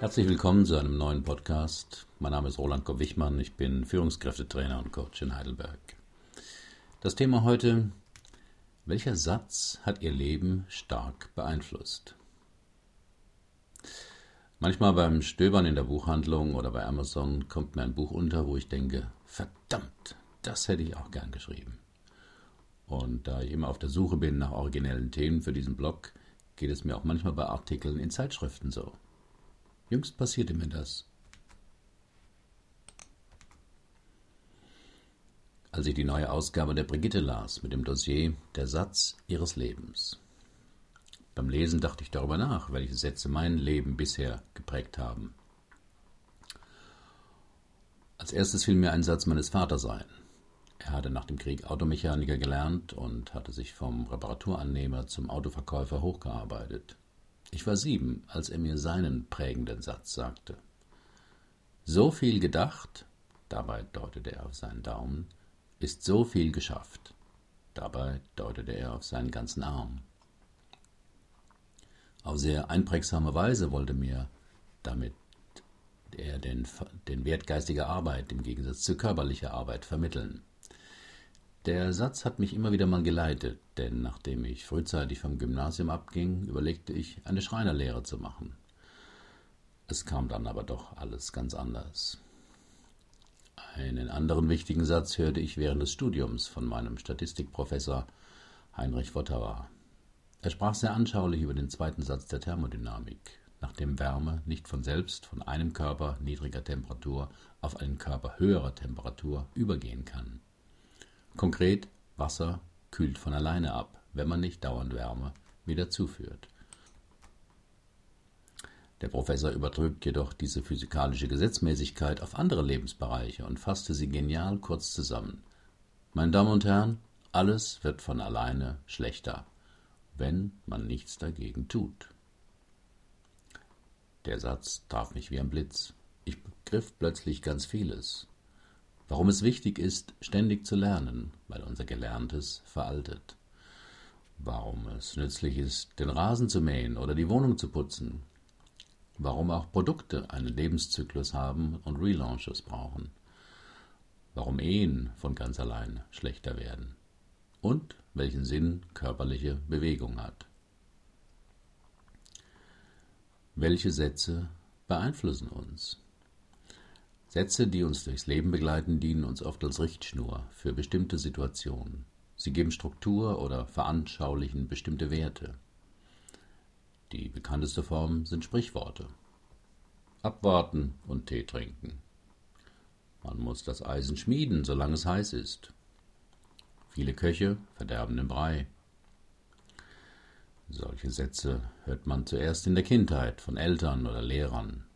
Herzlich willkommen zu einem neuen Podcast. Mein Name ist Roland Kopp-Wichmann, ich bin Führungskräftetrainer und Coach in Heidelberg. Das Thema heute, welcher Satz hat Ihr Leben stark beeinflusst? Manchmal beim Stöbern in der Buchhandlung oder bei Amazon kommt mir ein Buch unter, wo ich denke, verdammt, das hätte ich auch gern geschrieben. Und da ich immer auf der Suche bin nach originellen Themen für diesen Blog, geht es mir auch manchmal bei Artikeln in Zeitschriften so. Jüngst passierte mir das. Als ich die neue Ausgabe der Brigitte las mit dem Dossier Der Satz ihres Lebens. Beim Lesen dachte ich darüber nach, welche Sätze mein Leben bisher geprägt haben. Als erstes fiel mir ein Satz meines Vaters ein. Er hatte nach dem Krieg Automechaniker gelernt und hatte sich vom Reparaturannehmer zum Autoverkäufer hochgearbeitet. Ich war sieben, als er mir seinen prägenden Satz sagte. So viel gedacht, dabei deutete er auf seinen Daumen, ist so viel geschafft. Dabei deutete er auf seinen ganzen Arm. Auf sehr einprägsame Weise wollte mir damit er den, den Wert geistiger Arbeit im Gegensatz zu körperlicher Arbeit vermitteln. Der Satz hat mich immer wieder mal geleitet, denn nachdem ich frühzeitig vom Gymnasium abging, überlegte ich, eine Schreinerlehre zu machen. Es kam dann aber doch alles ganz anders. Einen anderen wichtigen Satz hörte ich während des Studiums von meinem Statistikprofessor Heinrich Wottauer. Er sprach sehr anschaulich über den zweiten Satz der Thermodynamik, nachdem Wärme nicht von selbst von einem Körper niedriger Temperatur auf einen Körper höherer Temperatur übergehen kann. Konkret, Wasser kühlt von alleine ab, wenn man nicht dauernd Wärme wieder zuführt. Der Professor übertrug jedoch diese physikalische Gesetzmäßigkeit auf andere Lebensbereiche und fasste sie genial kurz zusammen. Meine Damen und Herren, alles wird von alleine schlechter, wenn man nichts dagegen tut. Der Satz traf mich wie ein Blitz. Ich begriff plötzlich ganz vieles. Warum es wichtig ist, ständig zu lernen, weil unser Gelerntes veraltet. Warum es nützlich ist, den Rasen zu mähen oder die Wohnung zu putzen. Warum auch Produkte einen Lebenszyklus haben und Relaunches brauchen. Warum Ehen von ganz allein schlechter werden. Und welchen Sinn körperliche Bewegung hat. Welche Sätze beeinflussen uns? Sätze, die uns durchs Leben begleiten, dienen uns oft als Richtschnur für bestimmte Situationen. Sie geben Struktur oder veranschaulichen bestimmte Werte. Die bekannteste Form sind Sprichworte. Abwarten und Tee trinken. Man muss das Eisen schmieden, solange es heiß ist. Viele Köche verderben den Brei. Solche Sätze hört man zuerst in der Kindheit von Eltern oder Lehrern.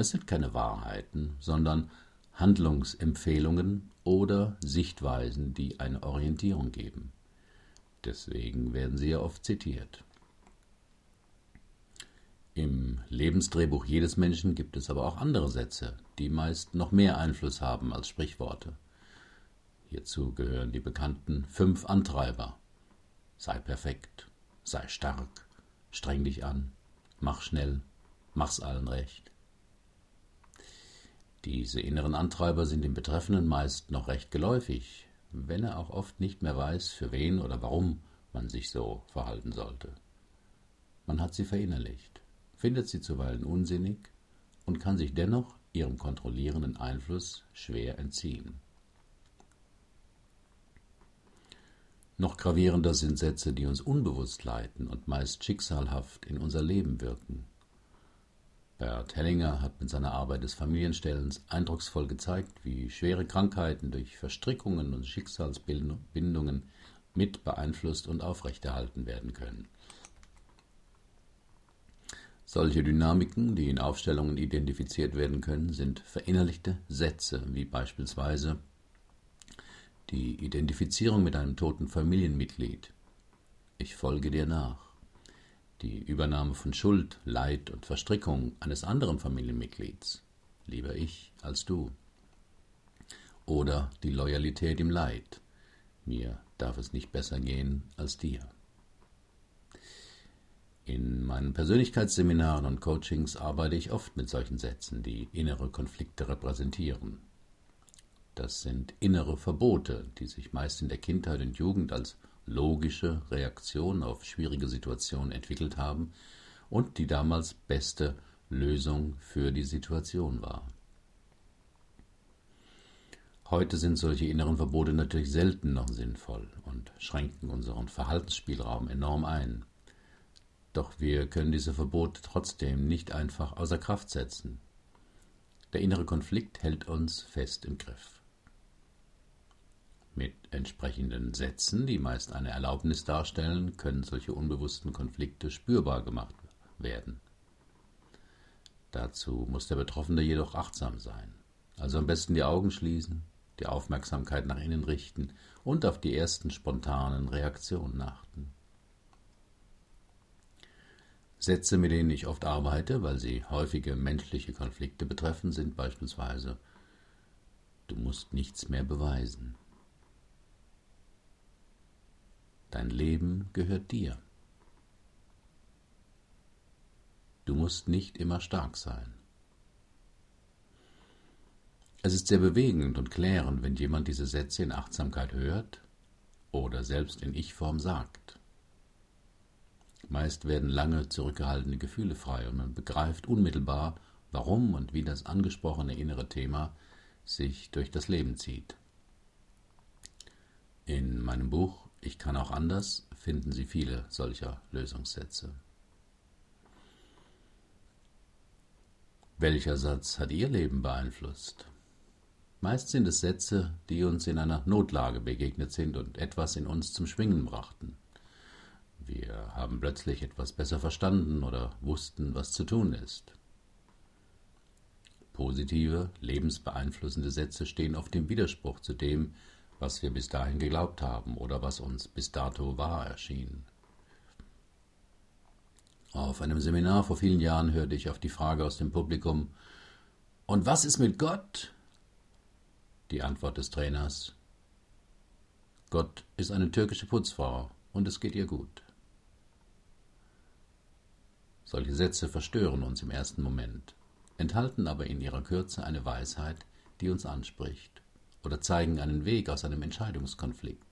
Es sind keine Wahrheiten, sondern Handlungsempfehlungen oder Sichtweisen, die eine Orientierung geben. Deswegen werden sie ja oft zitiert. Im Lebensdrehbuch jedes Menschen gibt es aber auch andere Sätze, die meist noch mehr Einfluss haben als Sprichworte. Hierzu gehören die bekannten fünf Antreiber. Sei perfekt, sei stark, streng dich an, mach schnell, mach's allen recht. Diese inneren Antreiber sind dem Betreffenden meist noch recht geläufig, wenn er auch oft nicht mehr weiß, für wen oder warum man sich so verhalten sollte. Man hat sie verinnerlicht, findet sie zuweilen unsinnig und kann sich dennoch ihrem kontrollierenden Einfluss schwer entziehen. Noch gravierender sind Sätze, die uns unbewusst leiten und meist schicksalhaft in unser Leben wirken. Bert Hellinger hat mit seiner Arbeit des Familienstellens eindrucksvoll gezeigt, wie schwere Krankheiten durch Verstrickungen und Schicksalsbindungen mit beeinflusst und aufrechterhalten werden können. Solche Dynamiken, die in Aufstellungen identifiziert werden können, sind verinnerlichte Sätze, wie beispielsweise die Identifizierung mit einem toten Familienmitglied. Ich folge dir nach die Übernahme von Schuld, Leid und Verstrickung eines anderen Familienmitglieds, lieber ich als du. Oder die Loyalität im Leid, mir darf es nicht besser gehen als dir. In meinen Persönlichkeitsseminaren und Coachings arbeite ich oft mit solchen Sätzen, die innere Konflikte repräsentieren. Das sind innere Verbote, die sich meist in der Kindheit und Jugend als logische Reaktion auf schwierige Situationen entwickelt haben und die damals beste Lösung für die Situation war. Heute sind solche inneren Verbote natürlich selten noch sinnvoll und schränken unseren Verhaltensspielraum enorm ein. Doch wir können diese Verbote trotzdem nicht einfach außer Kraft setzen. Der innere Konflikt hält uns fest im Griff. Mit entsprechenden Sätzen, die meist eine Erlaubnis darstellen, können solche unbewussten Konflikte spürbar gemacht werden. Dazu muss der Betroffene jedoch achtsam sein. Also am besten die Augen schließen, die Aufmerksamkeit nach innen richten und auf die ersten spontanen Reaktionen achten. Sätze, mit denen ich oft arbeite, weil sie häufige menschliche Konflikte betreffen, sind beispielsweise Du musst nichts mehr beweisen. Dein Leben gehört dir. Du musst nicht immer stark sein. Es ist sehr bewegend und klärend, wenn jemand diese Sätze in Achtsamkeit hört oder selbst in Ich-Form sagt. Meist werden lange zurückgehaltene Gefühle frei und man begreift unmittelbar, warum und wie das angesprochene innere Thema sich durch das Leben zieht. In meinem Buch Ich kann auch anders finden Sie viele solcher Lösungssätze. Welcher Satz hat Ihr Leben beeinflusst? Meist sind es Sätze, die uns in einer Notlage begegnet sind und etwas in uns zum Schwingen brachten. Wir haben plötzlich etwas besser verstanden oder wussten, was zu tun ist. Positive, lebensbeeinflussende Sätze stehen oft im Widerspruch zu dem, was wir bis dahin geglaubt haben oder was uns bis dato wahr erschien. Auf einem Seminar vor vielen Jahren hörte ich auf die Frage aus dem Publikum Und was ist mit Gott? Die Antwort des Trainers Gott ist eine türkische Putzfrau und es geht ihr gut. Solche Sätze verstören uns im ersten Moment, enthalten aber in ihrer Kürze eine Weisheit, die uns anspricht, oder zeigen einen Weg aus einem Entscheidungskonflikt.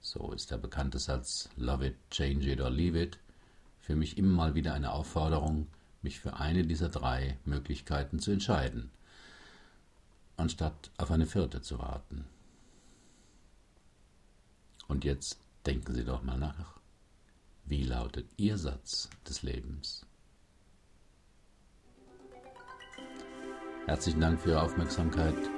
So ist der bekannte Satz Love it, change it or leave it für mich immer mal wieder eine Aufforderung, mich für eine dieser drei Möglichkeiten zu entscheiden, anstatt auf eine vierte zu warten. Und jetzt denken Sie doch mal nach. Wie lautet Ihr Satz des Lebens? Herzlichen Dank für Ihre Aufmerksamkeit.